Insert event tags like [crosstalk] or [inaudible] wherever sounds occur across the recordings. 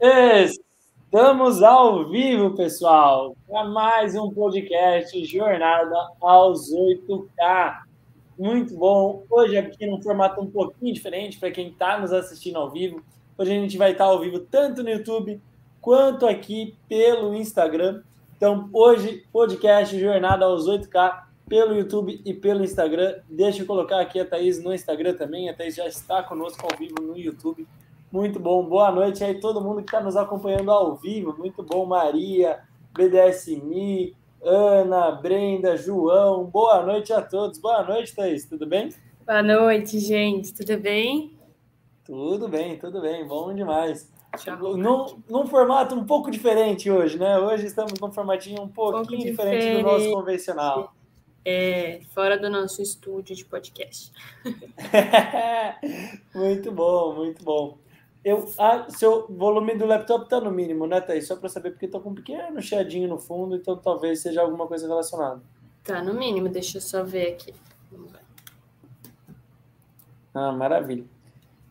Estamos ao vivo, pessoal, para mais um podcast Jornada aos 8K. Muito bom. Hoje aqui num formato um pouquinho diferente para quem está nos assistindo ao vivo. Hoje a gente vai estar ao vivo tanto no YouTube quanto aqui pelo Instagram. Então, hoje, podcast Jornada aos 8K pelo YouTube e pelo Instagram. Deixa eu colocar aqui a Thaís no Instagram também. A Thaís já está conosco ao vivo no YouTube. Muito bom. Boa noite aí, todo mundo que está nos acompanhando ao vivo. Muito bom, Maria, BDSMI, Ana, Brenda, João. Boa noite a todos. Boa noite, Thaís. Tudo bem? Boa noite, gente. Tudo bem? Tudo bem, tudo bem. Bom demais. Num, num formato um pouco diferente hoje, né? Hoje estamos num formatinho um pouquinho um pouco diferente, diferente do nosso convencional. É, fora do nosso estúdio de podcast. [laughs] muito bom, muito bom. Eu, ah, seu volume do laptop está no mínimo, né, Thaís? Só para saber, porque estou com um pequeno chiadinho no fundo, então talvez seja alguma coisa relacionada. Tá no mínimo, deixa eu só ver aqui. Ah, maravilha.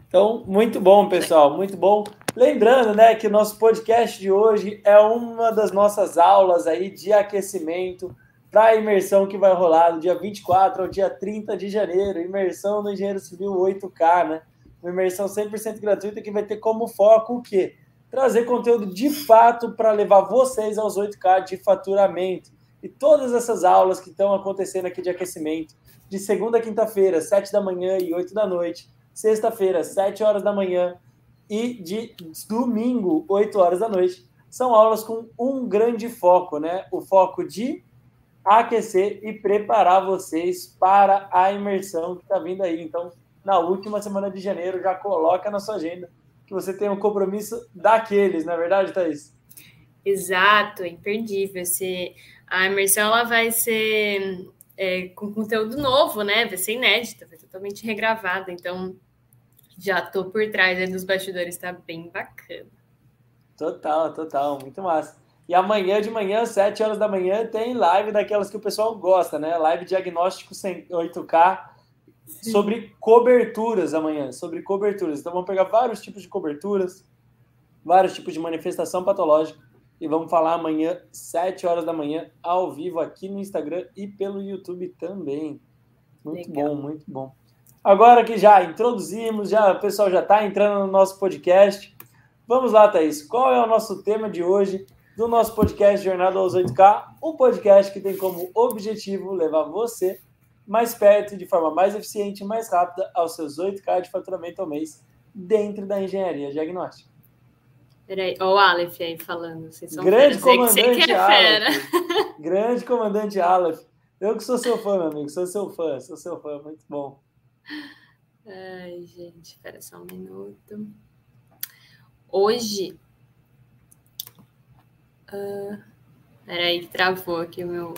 Então, muito bom, pessoal, muito bom. Lembrando, né, que o nosso podcast de hoje é uma das nossas aulas aí de aquecimento para a imersão que vai rolar do dia 24 ao dia 30 de janeiro, imersão no Engenheiro Civil 8K, né? Uma imersão 100% gratuita que vai ter como foco o quê? Trazer conteúdo de fato para levar vocês aos 8K de faturamento. E todas essas aulas que estão acontecendo aqui de aquecimento, de segunda a quinta-feira, 7 da manhã e 8 da noite, sexta-feira, 7 horas da manhã e de domingo, 8 horas da noite, são aulas com um grande foco, né? O foco de aquecer e preparar vocês para a imersão que está vindo aí. Então, na última semana de janeiro, já coloca na sua agenda que você tem um compromisso daqueles, não é verdade, Thaís? Exato, imperdível. Se a imersão ela vai ser é, com conteúdo novo, né? Vai ser inédita, vai ser totalmente regravada. Então, já tô por trás dos bastidores, tá bem bacana. Total, total, muito massa. E amanhã de manhã, às 7 horas da manhã, tem live daquelas que o pessoal gosta, né? Live diagnóstico 8K sobre coberturas amanhã, sobre coberturas. Então vamos pegar vários tipos de coberturas, vários tipos de manifestação patológica e vamos falar amanhã, 7 horas da manhã, ao vivo aqui no Instagram e pelo YouTube também. Muito Legal. bom, muito bom. Agora que já introduzimos, já o pessoal já está entrando no nosso podcast. Vamos lá, Thaís. Qual é o nosso tema de hoje? do nosso podcast Jornada aos 8K, um podcast que tem como objetivo levar você mais perto, de forma mais eficiente e mais rápida, aos seus 8K de faturamento ao mês dentro da engenharia diagnóstica. Peraí, olha o Aleph aí falando. Vocês são Grande comandante é Aleph. Grande comandante Aleph. Eu que sou seu fã, meu amigo. Sou seu fã, sou seu fã. Muito bom. Ai, gente, espera só um minuto. Hoje Uh, peraí, que travou aqui o meu.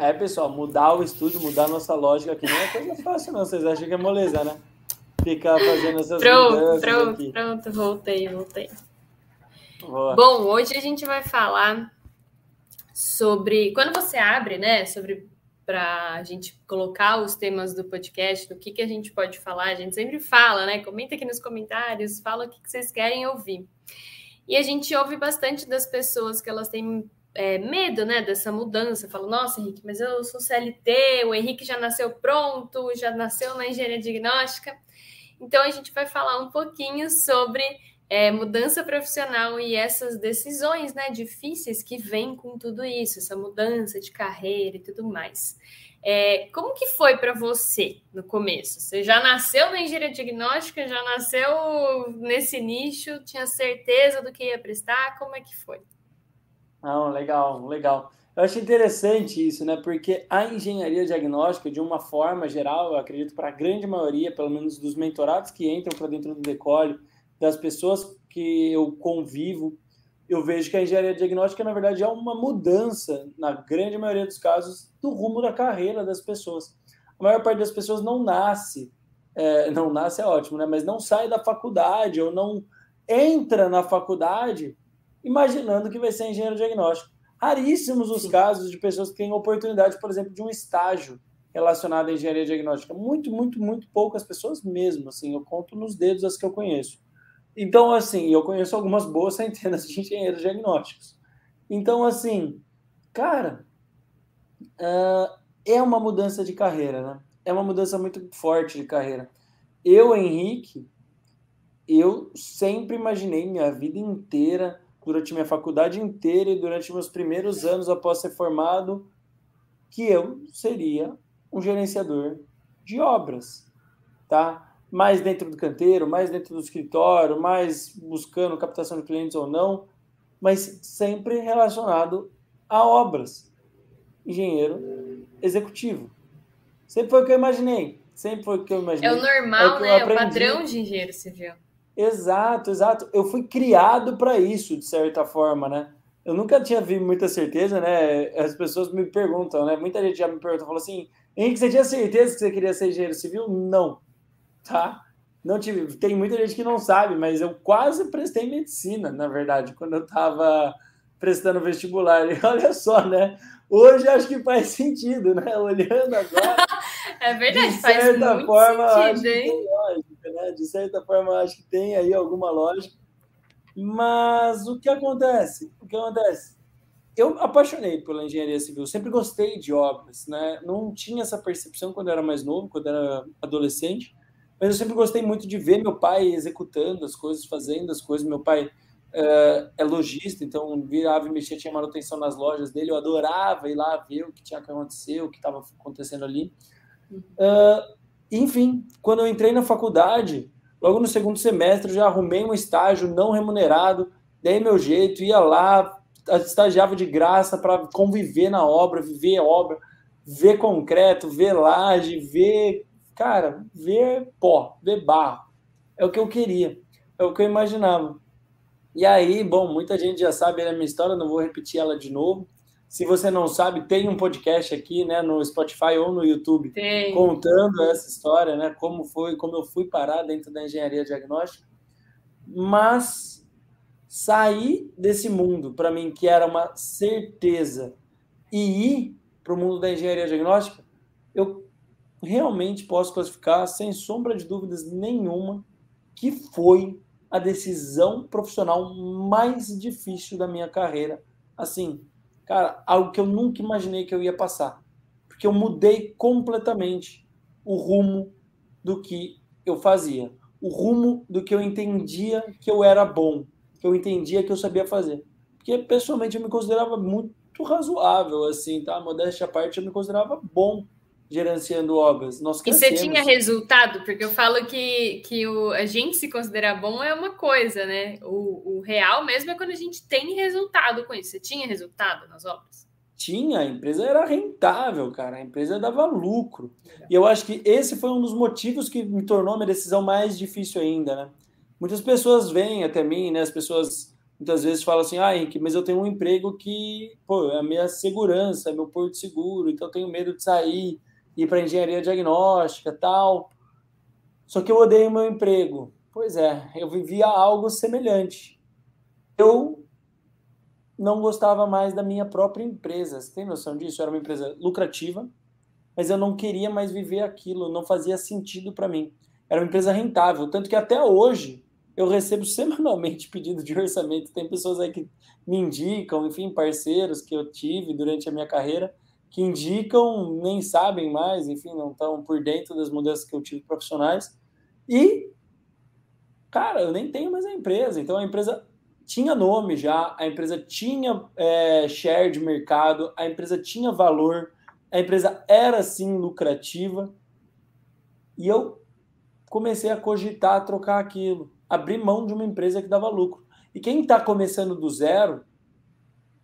É, pessoal, mudar o estúdio, mudar a nossa lógica aqui não é coisa fácil, não. Vocês acham que é moleza, né? Ficar fazendo essas pronto, mudanças Pronto, aqui. pronto, voltei, voltei. Boa. Bom, hoje a gente vai falar sobre. Quando você abre, né? Sobre para a gente colocar os temas do podcast, do que, que a gente pode falar. A gente sempre fala, né? Comenta aqui nos comentários, fala o que, que vocês querem ouvir. E a gente ouve bastante das pessoas que elas têm é, medo, né, dessa mudança. Fala, nossa, Henrique, mas eu sou CLT, o Henrique já nasceu pronto, já nasceu na engenharia diagnóstica. Então a gente vai falar um pouquinho sobre é, mudança profissional e essas decisões né, difíceis que vêm com tudo isso, essa mudança de carreira e tudo mais. É, como que foi para você no começo? Você já nasceu na engenharia diagnóstica, já nasceu nesse nicho, tinha certeza do que ia prestar? Como é que foi? Não, legal, legal. Eu acho interessante isso, né? Porque a engenharia diagnóstica, de uma forma geral, eu acredito para a grande maioria, pelo menos dos mentorados que entram para dentro do Decole, das pessoas que eu convivo, eu vejo que a engenharia diagnóstica, na verdade, é uma mudança, na grande maioria dos casos, do rumo da carreira das pessoas. A maior parte das pessoas não nasce, é, não nasce é ótimo, né? mas não sai da faculdade ou não entra na faculdade imaginando que vai ser engenheiro diagnóstico. Raríssimos os casos de pessoas que têm oportunidade, por exemplo, de um estágio relacionada à engenharia diagnóstica? Muito, muito, muito poucas pessoas mesmo, assim, eu conto nos dedos as que eu conheço. Então, assim, eu conheço algumas boas centenas de engenheiros diagnósticos. Então, assim, cara, uh, é uma mudança de carreira, né? É uma mudança muito forte de carreira. Eu, Henrique, eu sempre imaginei minha vida inteira, durante minha faculdade inteira e durante meus primeiros anos após ser formado, que eu seria um gerenciador de obras, tá? Mais dentro do canteiro, mais dentro do escritório, mais buscando captação de clientes ou não, mas sempre relacionado a obras. Engenheiro executivo. Sempre foi o que eu imaginei. Sempre foi o que eu imaginei. É o normal, é o né? O padrão de engenheiro civil. Exato, exato. Eu fui criado para isso, de certa forma, né? Eu nunca tinha vi muita certeza, né? As pessoas me perguntam, né? Muita gente já me pergunta, falou assim, Henrique, você tinha certeza que você queria ser engenheiro civil? Não, tá? Não tive. Tem muita gente que não sabe, mas eu quase prestei medicina, na verdade, quando eu estava prestando vestibular. E [laughs] olha só, né? Hoje acho que faz sentido, né? Olhando agora. [laughs] é verdade, faz muito forma, sentido, hein? Né? De certa forma, acho que tem aí alguma lógica. Mas o que acontece? O que acontece? Eu apaixonei pela engenharia civil, sempre gostei de obras, né? Não tinha essa percepção quando eu era mais novo, quando eu era adolescente, mas eu sempre gostei muito de ver meu pai executando as coisas, fazendo as coisas. Meu pai uh, é lojista, então virava e mexia, tinha manutenção nas lojas dele. Eu adorava ir lá ver o que tinha que acontecer, o que estava acontecendo ali. Uh, enfim, quando eu entrei na faculdade, logo no segundo semestre, já arrumei um estágio não remunerado, dei meu jeito, ia lá, estagiava de graça para conviver na obra, viver obra, ver concreto, ver laje, ver, cara, ver pó, ver barro. É o que eu queria, é o que eu imaginava. E aí, bom, muita gente já sabe a minha história, não vou repetir ela de novo. Se você não sabe, tem um podcast aqui, né, no Spotify ou no YouTube, tem. contando essa história, né, como foi, como eu fui parar dentro da engenharia diagnóstica. Mas sair desse mundo, para mim, que era uma certeza, e ir para o mundo da engenharia diagnóstica, eu realmente posso classificar, sem sombra de dúvidas nenhuma, que foi a decisão profissional mais difícil da minha carreira. Assim, cara, algo que eu nunca imaginei que eu ia passar. Porque eu mudei completamente o rumo do que eu fazia, o rumo do que eu entendia que eu era bom, que eu entendia que eu sabia fazer. Porque pessoalmente eu me considerava muito razoável, assim, tá? Modéstia à parte, eu me considerava bom gerenciando obras. Nós e você tinha resultado? Porque eu falo que, que o, a gente se considerar bom é uma coisa, né? O, o real mesmo é quando a gente tem resultado com isso. Você tinha resultado nas obras? Tinha, a empresa era rentável, cara. A empresa dava lucro. E eu acho que esse foi um dos motivos que me tornou a minha decisão mais difícil ainda, né? Muitas pessoas vêm até mim, né? As pessoas muitas vezes falam assim, ah, Henrique, mas eu tenho um emprego que, pô, é a minha segurança, é meu porto seguro, então eu tenho medo de sair ir para engenharia diagnóstica tal. Só que eu odeio meu emprego. Pois é, eu vivia algo semelhante. Eu não gostava mais da minha própria empresa. Você tem noção disso? Era uma empresa lucrativa, mas eu não queria mais viver aquilo, não fazia sentido para mim. Era uma empresa rentável, tanto que até hoje eu recebo [laughs] semanalmente pedido de orçamento. Tem pessoas aí que me indicam, enfim, parceiros que eu tive durante a minha carreira, que indicam, nem sabem mais, enfim, não estão por dentro das mudanças que eu tive profissionais. E, cara, eu nem tenho mais a empresa. Então a empresa tinha nome já, a empresa tinha é, share de mercado, a empresa tinha valor, a empresa era sim lucrativa. E eu comecei a cogitar trocar aquilo, abrir mão de uma empresa que dava lucro. E quem está começando do zero,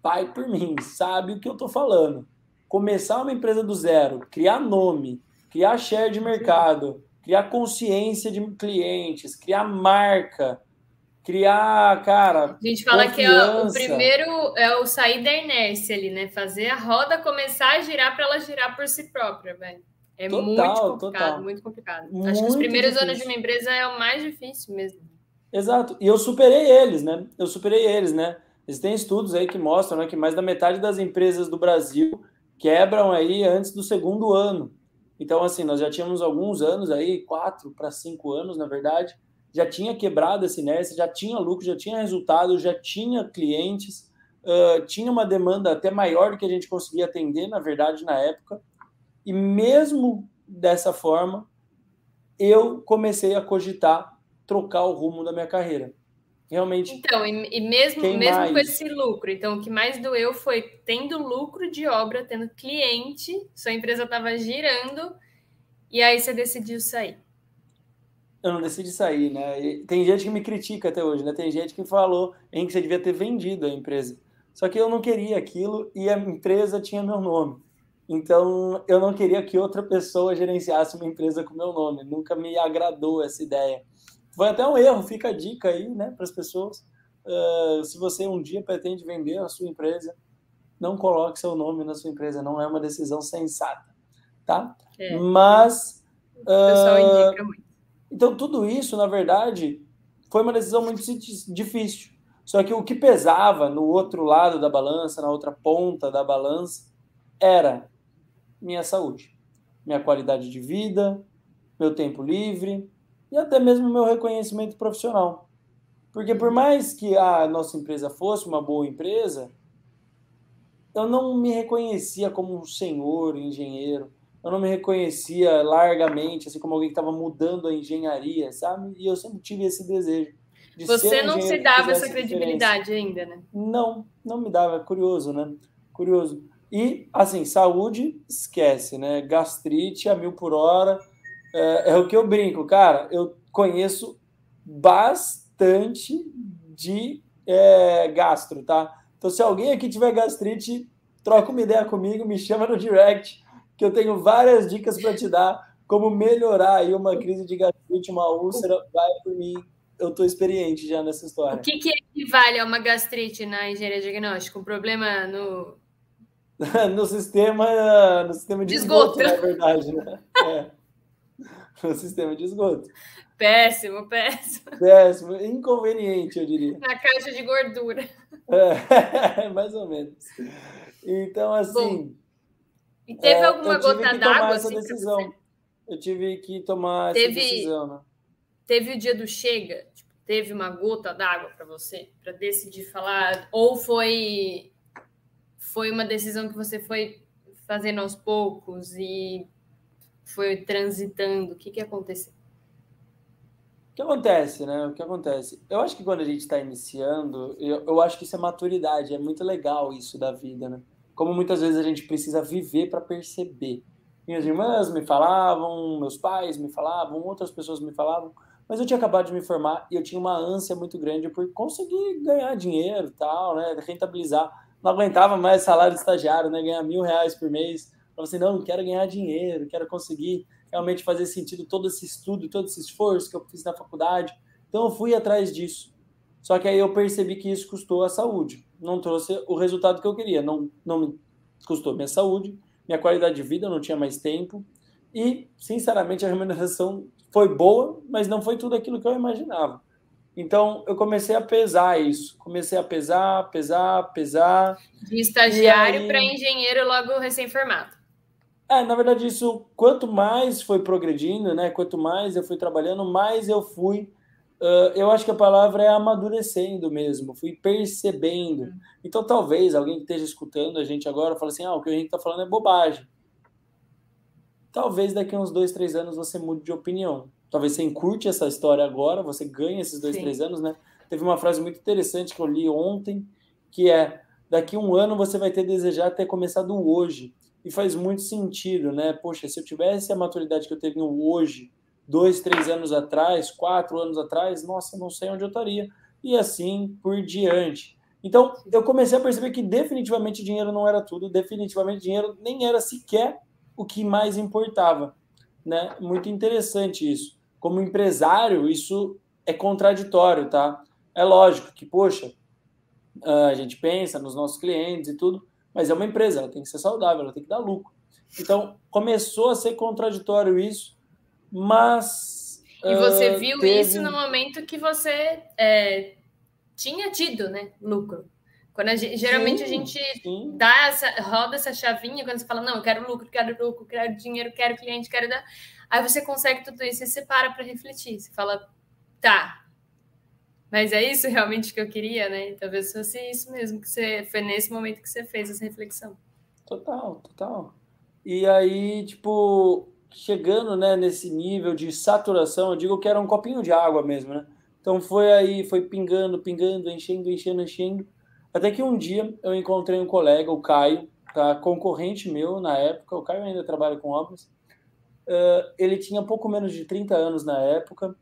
vai por mim, sabe o que eu estou falando começar uma empresa do zero, criar nome, criar share de mercado, criar consciência de clientes, criar marca, criar, cara. A gente fala confiança. que é o primeiro é o sair da inércia ali, né? Fazer a roda começar a girar para ela girar por si própria, velho. É total, muito complicado, total. muito complicado. Muito Acho que os primeiros difícil. anos de uma empresa é o mais difícil mesmo. Exato. E eu superei eles, né? Eu superei eles, né? Existem estudos aí que mostram né, que mais da metade das empresas do Brasil quebram aí antes do segundo ano. Então, assim, nós já tínhamos alguns anos aí, quatro para cinco anos, na verdade, já tinha quebrado essa inércia, já tinha lucro, já tinha resultado, já tinha clientes, uh, tinha uma demanda até maior do que a gente conseguia atender, na verdade, na época. E mesmo dessa forma, eu comecei a cogitar trocar o rumo da minha carreira. Realmente. Então, e, e mesmo, mesmo com esse lucro, então o que mais doeu foi tendo lucro de obra, tendo cliente, sua empresa estava girando, e aí você decidiu sair. Eu não decidi sair, né? E tem gente que me critica até hoje, né? Tem gente que falou em que você devia ter vendido a empresa. Só que eu não queria aquilo e a empresa tinha meu nome. Então, eu não queria que outra pessoa gerenciasse uma empresa com meu nome. Nunca me agradou essa ideia. Foi até um erro, fica a dica aí, né, para as pessoas. Uh, se você um dia pretende vender a sua empresa, não coloque seu nome na sua empresa, não é uma decisão sensata, tá? É. Mas. O pessoal uh, indica muito. Então, tudo isso, na verdade, foi uma decisão muito difícil. Só que o que pesava no outro lado da balança, na outra ponta da balança, era minha saúde, minha qualidade de vida, meu tempo livre, e até mesmo meu reconhecimento profissional. Porque por mais que a nossa empresa fosse uma boa empresa, eu não me reconhecia como um senhor engenheiro, eu não me reconhecia largamente, assim como alguém que estava mudando a engenharia, sabe? E eu sempre tive esse desejo. De Você não se dava essa credibilidade diferença. ainda, né? Não, não me dava, curioso, né? Curioso. E, assim, saúde, esquece, né? Gastrite a mil por hora, é, é o que eu brinco, cara. Eu conheço bastante de é, gastro, tá? Então, se alguém aqui tiver gastrite, troca uma ideia comigo, me chama no direct, que eu tenho várias dicas para te dar como melhorar aí uma crise de gastrite, uma úlcera, vai por mim. Eu estou experiente já nessa história. O que, que equivale a uma gastrite na engenharia diagnóstica? Um problema no [laughs] no sistema no sistema de, de esgoto, esgoto, na verdade, né? É [laughs] no sistema de esgoto. Péssimo, péssimo. Péssimo, inconveniente, eu diria. Na caixa de gordura. É, [laughs] mais ou menos. Então, assim. Bom, e teve é, alguma gota d'água? Assim, decisão. Eu tive que tomar teve, essa decisão, né? Teve o dia do chega? Tipo, teve uma gota d'água para você? Para decidir falar? Ou foi, foi uma decisão que você foi fazendo aos poucos e foi transitando? O que, que aconteceu? O que acontece, né? O que acontece? Eu acho que quando a gente está iniciando, eu, eu acho que isso é maturidade, é muito legal isso da vida, né? Como muitas vezes a gente precisa viver para perceber. Minhas irmãs me falavam, meus pais me falavam, outras pessoas me falavam, mas eu tinha acabado de me formar e eu tinha uma ânsia muito grande por conseguir ganhar dinheiro tal, né? Rentabilizar. Não aguentava mais salário de estagiário, né? Ganhar mil reais por mês Falou assim, não, quero ganhar dinheiro, quero conseguir realmente fazer sentido todo esse estudo, todo esse esforço que eu fiz na faculdade. Então eu fui atrás disso. Só que aí eu percebi que isso custou a saúde. Não trouxe o resultado que eu queria. Não, não me custou minha saúde, minha qualidade de vida, eu não tinha mais tempo. E, sinceramente, a remuneração foi boa, mas não foi tudo aquilo que eu imaginava. Então, eu comecei a pesar isso. Comecei a pesar, pesar, pesar. De estagiário para engenheiro logo recém-formado. É, na verdade, isso, quanto mais foi progredindo, né? Quanto mais eu fui trabalhando, mais eu fui. Uh, eu acho que a palavra é amadurecendo mesmo, fui percebendo. Hum. Então, talvez alguém que esteja escutando a gente agora fale assim: ah, o que a gente está falando é bobagem. Talvez daqui a uns dois, três anos você mude de opinião. Talvez você encurte essa história agora, você ganhe esses dois, Sim. três anos, né? Teve uma frase muito interessante que eu li ontem, que é: daqui a um ano você vai ter desejado ter começado hoje e faz muito sentido, né? Poxa, se eu tivesse a maturidade que eu tenho hoje, dois, três anos atrás, quatro anos atrás, nossa, não sei onde eu estaria. E assim por diante. Então, eu comecei a perceber que definitivamente dinheiro não era tudo, definitivamente dinheiro nem era sequer o que mais importava, né? Muito interessante isso. Como empresário, isso é contraditório, tá? É lógico que, poxa, a gente pensa nos nossos clientes e tudo, mas é uma empresa, ela tem que ser saudável, ela tem que dar lucro. Então, começou a ser contraditório isso, mas. E você uh, viu teve... isso no momento que você é, tinha tido né, lucro. Quando a gente, geralmente sim, a gente sim. dá essa, roda essa chavinha quando você fala, não, eu quero lucro, quero lucro, quero dinheiro, quero cliente, quero dar. Aí você consegue tudo isso e você para para refletir. Você fala, tá, mas é isso realmente que eu queria, né? Talvez fosse isso mesmo que você foi nesse momento que você fez essa reflexão. Total, total. E aí, tipo, chegando, né, nesse nível de saturação, eu digo que era um copinho de água mesmo, né? Então foi aí, foi pingando, pingando, enchendo, enchendo, enchendo. Até que um dia eu encontrei um colega, o Caio, tá? concorrente meu na época, o Caio ainda trabalha com obras. Uh, ele tinha pouco menos de 30 anos na época.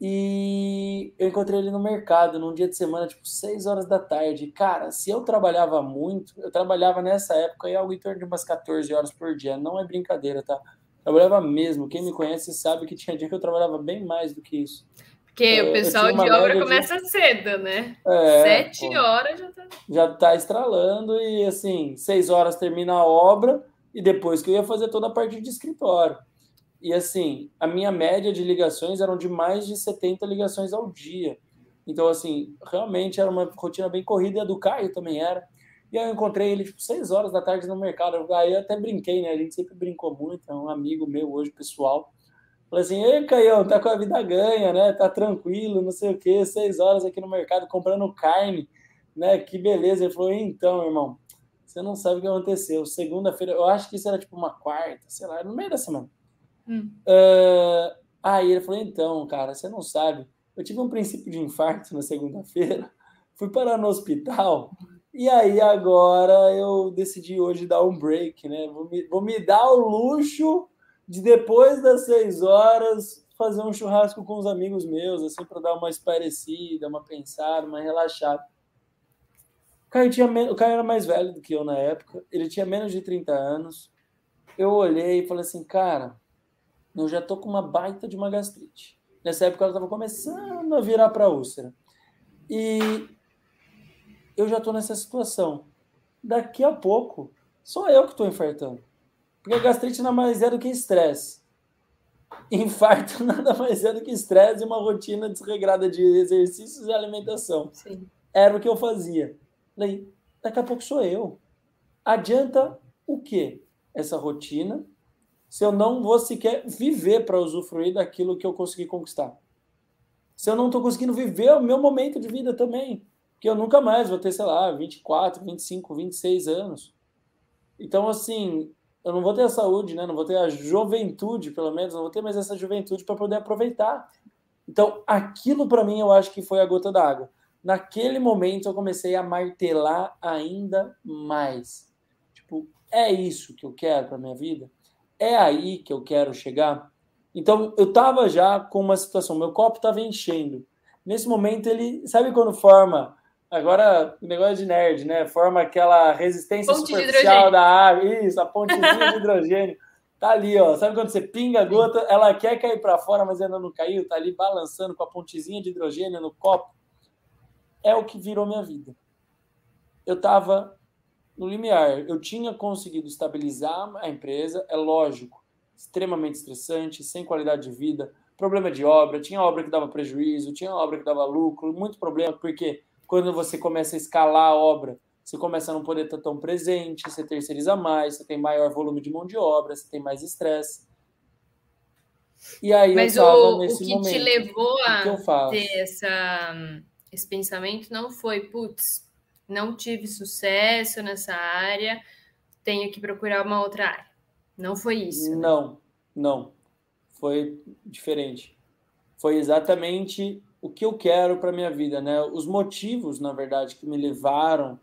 E eu encontrei ele no mercado num dia de semana, tipo 6 horas da tarde. Cara, se eu trabalhava muito, eu trabalhava nessa época aí algo em torno de umas 14 horas por dia. Não é brincadeira, tá? Trabalhava mesmo. Quem me conhece sabe que tinha dia que eu trabalhava bem mais do que isso. Porque o pessoal de obra começa de... cedo, né? É, Sete pô, horas já tá. Já tá estralando e assim, seis horas termina a obra e depois que eu ia fazer toda a parte de escritório. E assim, a minha média de ligações eram de mais de 70 ligações ao dia. Então, assim, realmente era uma rotina bem corrida, e a do Caio também era. E eu encontrei ele, tipo, seis horas da tarde no mercado. Aí eu até brinquei, né? A gente sempre brincou muito, é um amigo meu hoje, pessoal. Falei assim, ei, Caião, tá com a vida ganha, né? Tá tranquilo, não sei o quê, seis horas aqui no mercado comprando carne, né? Que beleza. Ele falou, então, irmão, você não sabe o que aconteceu. Segunda-feira, eu acho que isso era tipo uma quarta, sei lá, no meio da semana. Hum. Uh, aí ele falou, então, cara, você não sabe. Eu tive um princípio de infarto na segunda-feira, [laughs] fui parar no hospital, e aí agora eu decidi hoje dar um break, né? Vou me, vou me dar o luxo de depois das seis horas fazer um churrasco com os amigos meus, assim, para dar uma esparecida, uma pensada, uma relaxada. O Caio, tinha, o Caio era mais velho do que eu na época, ele tinha menos de 30 anos. Eu olhei e falei assim, cara, eu já tô com uma baita de uma gastrite. Nessa época ela estava começando a virar para úlcera. E eu já tô nessa situação. Daqui a pouco, sou eu que estou infartando. Porque gastrite nada mais é do que estresse. Infarto [laughs] nada mais é do que estresse e uma rotina desregrada de exercícios e alimentação. Sim. Era o que eu fazia. Falei, daqui a pouco sou eu. Adianta o quê? Essa rotina, se eu não vou sequer viver para usufruir daquilo que eu consegui conquistar. Se eu não estou conseguindo viver o meu momento de vida também. Porque eu nunca mais vou ter, sei lá, 24, 25, 26 anos. Então, assim, eu não vou ter a saúde, né? Não vou ter a juventude, pelo menos, não vou ter mais essa juventude para poder aproveitar. Então, aquilo para mim eu acho que foi a gota d'água. Naquele momento eu comecei a martelar ainda mais. Tipo, é isso que eu quero para minha vida? É aí que eu quero chegar? Então, eu tava já com uma situação, meu copo tava enchendo. Nesse momento ele, sabe quando forma Agora, o negócio de nerd, né? Forma aquela resistência ponte superficial da água. Isso, a pontezinha de [laughs] hidrogênio. Tá ali, ó. Sabe quando você pinga a gota, ela quer cair para fora, mas ainda não caiu? Tá ali balançando com a pontezinha de hidrogênio no copo. É o que virou minha vida. Eu tava no limiar. Eu tinha conseguido estabilizar a empresa, é lógico, extremamente estressante, sem qualidade de vida, problema de obra, tinha obra que dava prejuízo, tinha obra que dava lucro, muito problema, porque quando você começa a escalar a obra, você começa a não poder estar tão presente, você terceiriza mais, você tem maior volume de mão de obra, você tem mais estresse. E aí Mas eu o, nesse o que momento, te levou a ter essa, esse pensamento não foi, putz, não tive sucesso nessa área, tenho que procurar uma outra área. Não foi isso. Né? Não, não. Foi diferente. Foi exatamente o que eu quero para minha vida, né? Os motivos, na verdade, que me levaram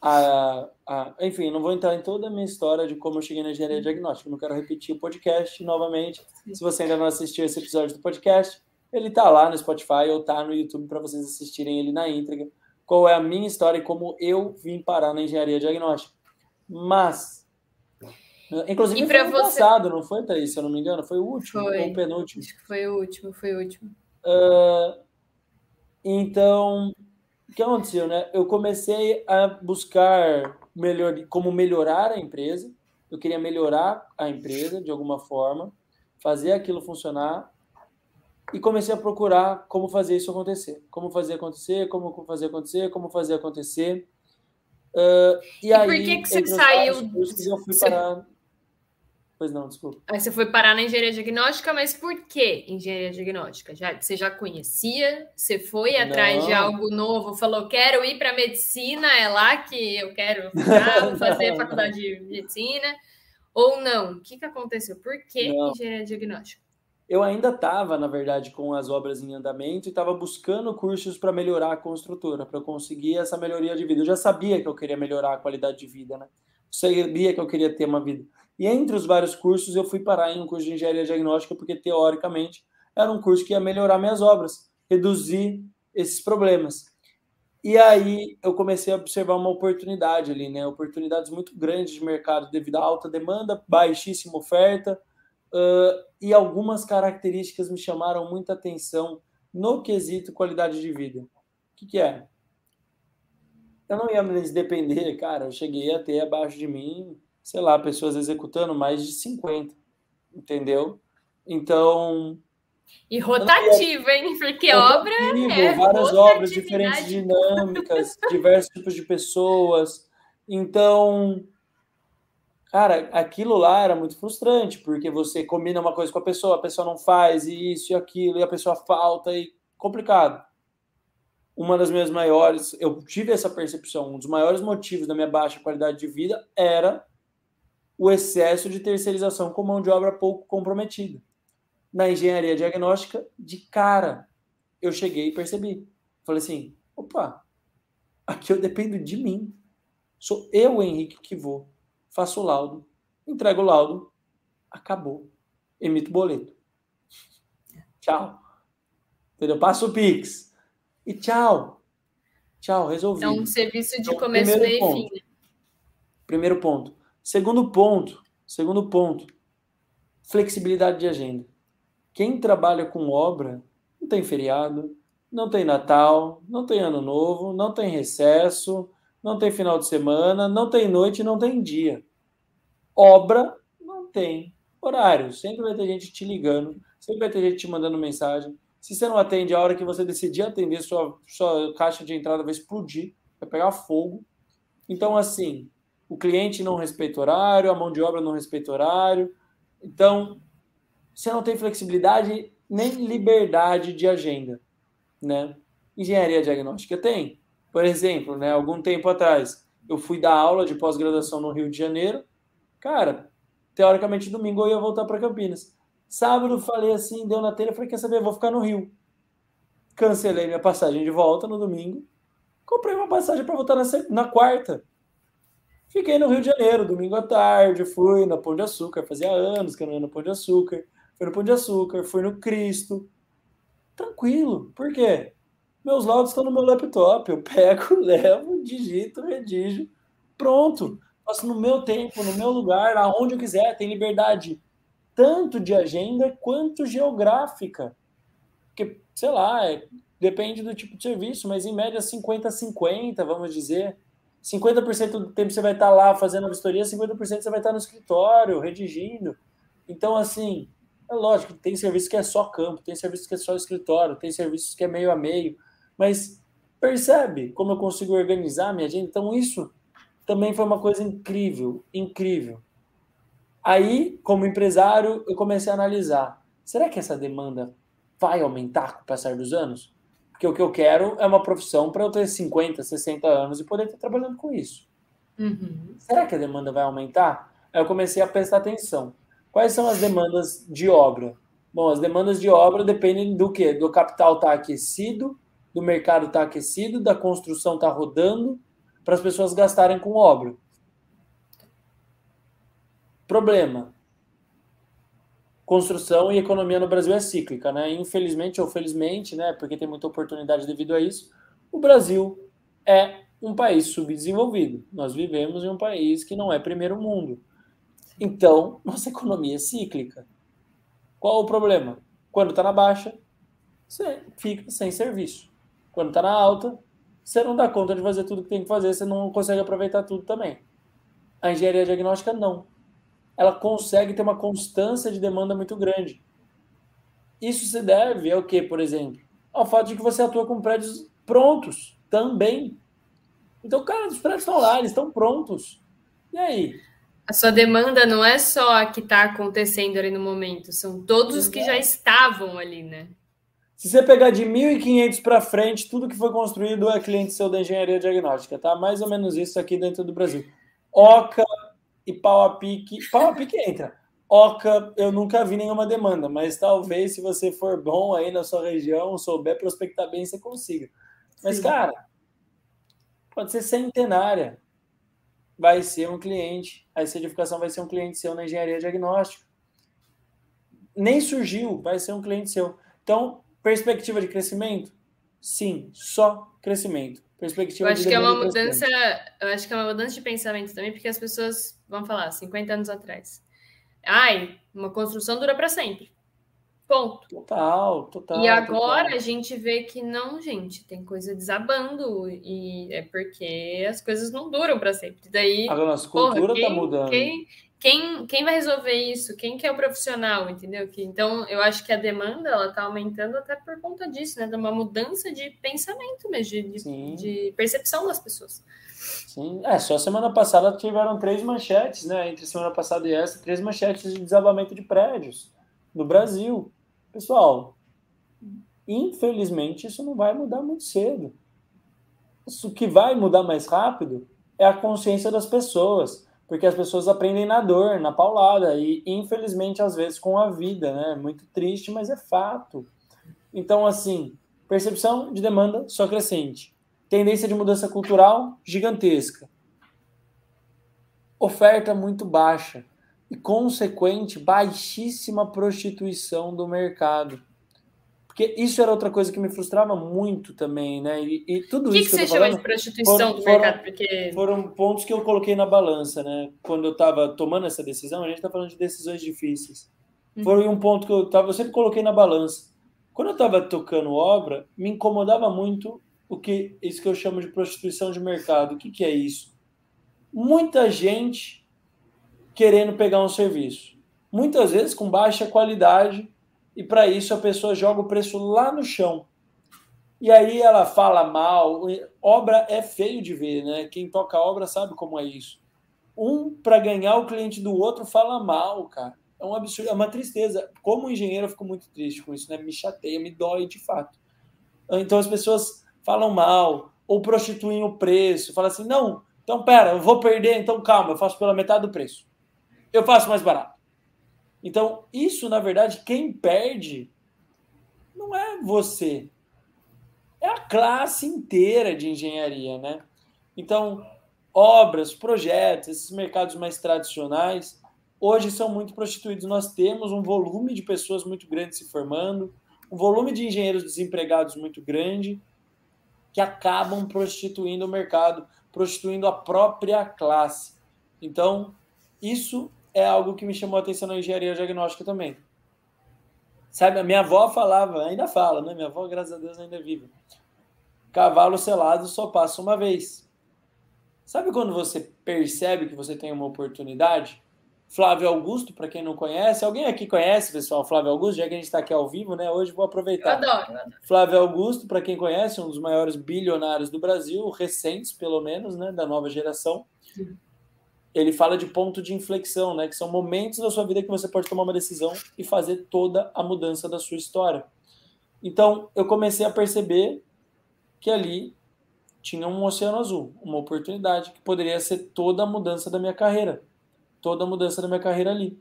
a, a, enfim, não vou entrar em toda a minha história de como eu cheguei na engenharia diagnóstica. Não quero repetir o podcast novamente. Se você ainda não assistiu esse episódio do podcast, ele tá lá no Spotify ou tá no YouTube para vocês assistirem ele na íntegra. Qual é a minha história e como eu vim parar na engenharia diagnóstica. Mas Inclusive e foi você... passado, não foi, Thaís? Se eu não me engano, foi o último foi. ou o penúltimo. Acho que foi o último, foi o último. Uh, então, o que aconteceu, né? Eu comecei a buscar melhor, como melhorar a empresa. Eu queria melhorar a empresa de alguma forma, fazer aquilo funcionar e comecei a procurar como fazer isso acontecer, como fazer acontecer, como fazer acontecer, como fazer acontecer. Uh, e, e aí, por que, que você saiu? Cursos, eu fui parar. Pois não, desculpa. Aí você foi parar na engenharia diagnóstica, mas por que engenharia diagnóstica? Já, você já conhecia? Você foi atrás não. de algo novo? Falou, quero ir para medicina, é lá que eu quero ficar, [laughs] fazer faculdade de medicina? Ou não? O que, que aconteceu? Por que não. engenharia diagnóstica? Eu ainda estava, na verdade, com as obras em andamento e estava buscando cursos para melhorar a construtora, para conseguir essa melhoria de vida. Eu já sabia que eu queria melhorar a qualidade de vida, né? Eu sabia que eu queria ter uma vida. E entre os vários cursos, eu fui parar em um curso de engenharia diagnóstica, porque teoricamente era um curso que ia melhorar minhas obras, reduzir esses problemas. E aí eu comecei a observar uma oportunidade ali, né? Oportunidades muito grandes de mercado devido à alta demanda, baixíssima oferta, uh, e algumas características me chamaram muita atenção no quesito qualidade de vida. O que, que é? Eu não ia me depender, cara. Eu cheguei a ter abaixo de mim, sei lá, pessoas executando mais de 50, entendeu? Então, e rotativo, hein? Porque obra é várias obras, diferentes dinâmicas, diversos tipos de pessoas. Então, cara, aquilo lá era muito frustrante, porque você combina uma coisa com a pessoa, a pessoa não faz, e isso e aquilo, e a pessoa falta, e complicado. Uma das minhas maiores, eu tive essa percepção, um dos maiores motivos da minha baixa qualidade de vida era o excesso de terceirização com mão de obra pouco comprometida na engenharia diagnóstica de cara. Eu cheguei e percebi. Falei assim: opa, aqui eu dependo de mim. Sou eu, Henrique, que vou. Faço o laudo, entrego o laudo, acabou. Emito boleto. Tchau. Entendeu? Passo o Pix. E tchau. Tchau, resolvi. É um serviço de então, começo, meio e fim. Né? Primeiro ponto. Segundo ponto, segundo ponto, flexibilidade de agenda. Quem trabalha com obra não tem feriado, não tem Natal, não tem Ano Novo, não tem recesso, não tem final de semana, não tem noite, não tem dia. Obra não tem horário. Sempre vai ter gente te ligando, sempre vai ter gente te mandando mensagem. Se você não atende a hora que você decidir atender, sua, sua caixa de entrada vai explodir, vai pegar fogo. Então, assim, o cliente não respeita horário, a mão de obra não respeita horário. Então, você não tem flexibilidade nem liberdade de agenda, né? Engenharia diagnóstica tem. Por exemplo, né, algum tempo atrás, eu fui dar aula de pós-graduação no Rio de Janeiro. Cara, teoricamente domingo eu ia voltar para Campinas. Sábado falei assim, deu na telha, falei, quer saber, vou ficar no Rio. Cancelei minha passagem de volta no domingo. Comprei uma passagem para voltar na, na quarta. Fiquei no Rio de Janeiro, domingo à tarde, fui na Pão de Açúcar, fazia anos que eu não ia no Pão de Açúcar fui no Pão de Açúcar, fui no Cristo. Tranquilo. Por quê? Meus laudos estão no meu laptop. Eu pego, [laughs] levo, digito, redijo. Pronto. Faço no meu tempo, no meu lugar, aonde eu quiser. Tem liberdade tanto de agenda quanto geográfica. Porque, sei lá, é, depende do tipo de serviço, mas em média 50-50, vamos dizer. 50% do tempo você vai estar lá fazendo a vistoria, 50% você vai estar no escritório, redigindo. Então, assim, é lógico, tem serviço que é só campo, tem serviço que é só escritório, tem serviços que é meio a meio, mas percebe como eu consigo organizar minha agenda? Então, isso também foi uma coisa incrível, incrível. Aí, como empresário, eu comecei a analisar: será que essa demanda vai aumentar com o passar dos anos? Porque o que eu quero é uma profissão para eu ter 50, 60 anos e poder estar trabalhando com isso. Uhum. Será que a demanda vai aumentar? Aí eu comecei a prestar atenção. Quais são as demandas de obra? Bom, as demandas de obra dependem do que? Do capital estar tá aquecido, do mercado estar tá aquecido, da construção estar tá rodando, para as pessoas gastarem com obra. Problema. Construção e economia no Brasil é cíclica, né? Infelizmente ou felizmente, né? Porque tem muita oportunidade devido a isso. O Brasil é um país subdesenvolvido. Nós vivemos em um país que não é primeiro mundo. Então, [laughs] nossa economia é cíclica. Qual o problema? Quando está na baixa, você fica sem serviço. Quando está na alta, você não dá conta de fazer tudo que tem que fazer, você não consegue aproveitar tudo também. A engenharia diagnóstica não. Ela consegue ter uma constância de demanda muito grande. Isso se deve ao que, por exemplo? Ao fato de que você atua com prédios prontos também. Então, cara, os prédios estão lá, eles estão prontos. E aí? A sua demanda não é só a que está acontecendo ali no momento, são todos os que já estavam ali, né? Se você pegar de 1.500 para frente, tudo que foi construído é cliente seu da engenharia diagnóstica, tá? Mais ou menos isso aqui dentro do Brasil. Oca e pau a pique. Pau a pique entra. Oca, eu nunca vi nenhuma demanda, mas talvez se você for bom aí na sua região, souber prospectar bem, você consiga. Mas, Sim. cara, pode ser centenária. Vai ser um cliente, a edificação vai ser um cliente seu na engenharia diagnóstica. Nem surgiu, vai ser um cliente seu. Então, perspectiva de crescimento? Sim, só crescimento. Perspectiva eu acho que é uma mudança, eu acho que é uma mudança de pensamento também, porque as pessoas vão falar 50 anos atrás Ai, uma construção dura para sempre. Ponto. Total, total. E agora total. a gente vê que não, gente, tem coisa desabando e é porque as coisas não duram para sempre. Daí, a nossa cultura porra, tá quem, tá mudando. Quem, quem, quem vai resolver isso? Quem que é o profissional, entendeu? Que, então, eu acho que a demanda ela está aumentando até por conta disso, né? De uma mudança de pensamento mesmo, de, de percepção das pessoas. Sim, é, só semana passada tiveram três manchetes, né? Entre semana passada e essa, três manchetes de desabamento de prédios no Brasil. Pessoal, infelizmente isso não vai mudar muito cedo. Isso que vai mudar mais rápido é a consciência das pessoas, porque as pessoas aprendem na dor, na paulada, e infelizmente às vezes com a vida, né? Muito triste, mas é fato. Então, assim, percepção de demanda só crescente Tendência de mudança cultural gigantesca. Oferta muito baixa e, consequente, baixíssima prostituição do mercado. Porque isso era outra coisa que me frustrava muito também, né? E, e tudo que isso que, que você chama de prostituição foram, do mercado? Porque... Foram pontos que eu coloquei na balança, né? Quando eu estava tomando essa decisão, a gente está falando de decisões difíceis. Uhum. Foi um ponto que eu, tava, eu sempre coloquei na balança. Quando eu estava tocando obra, me incomodava muito o que isso que eu chamo de prostituição de mercado. O que, que é isso? Muita gente querendo pegar um serviço, muitas vezes com baixa qualidade, e para isso a pessoa joga o preço lá no chão. E aí ela fala mal. Obra é feio de ver, né? Quem toca obra sabe como é isso. Um para ganhar o cliente do outro fala mal, cara. É um absurdo, é uma tristeza. Como engenheiro, eu fico muito triste com isso, né? Me chateia, me dói de fato. Então as pessoas falam mal ou prostituem o preço, fala assim, não, então pera, eu vou perder, então calma, eu faço pela metade do preço. Eu faço mais barato. Então, isso, na verdade, quem perde não é você. É a classe inteira de engenharia, né? Então, obras, projetos, esses mercados mais tradicionais, hoje são muito prostituídos. Nós temos um volume de pessoas muito grande se formando, um volume de engenheiros desempregados muito grande, que acabam prostituindo o mercado, prostituindo a própria classe. Então, isso é algo que me chamou a atenção na engenharia diagnóstica também. Sabe, a minha avó falava, ainda fala, né? Minha avó, graças a Deus, ainda é viva. Cavalo selado só passa uma vez. Sabe quando você percebe que você tem uma oportunidade? Flávio Augusto, para quem não conhece. Alguém aqui conhece, pessoal, Flávio Augusto? Já que a gente está aqui ao vivo, né? Hoje vou aproveitar. Eu adoro, eu adoro. Flávio Augusto, para quem conhece, um dos maiores bilionários do Brasil, recentes, pelo menos, né? Da nova geração. Sim. Ele fala de ponto de inflexão, né? Que são momentos da sua vida que você pode tomar uma decisão e fazer toda a mudança da sua história. Então, eu comecei a perceber que ali tinha um oceano azul, uma oportunidade que poderia ser toda a mudança da minha carreira toda a mudança da minha carreira ali.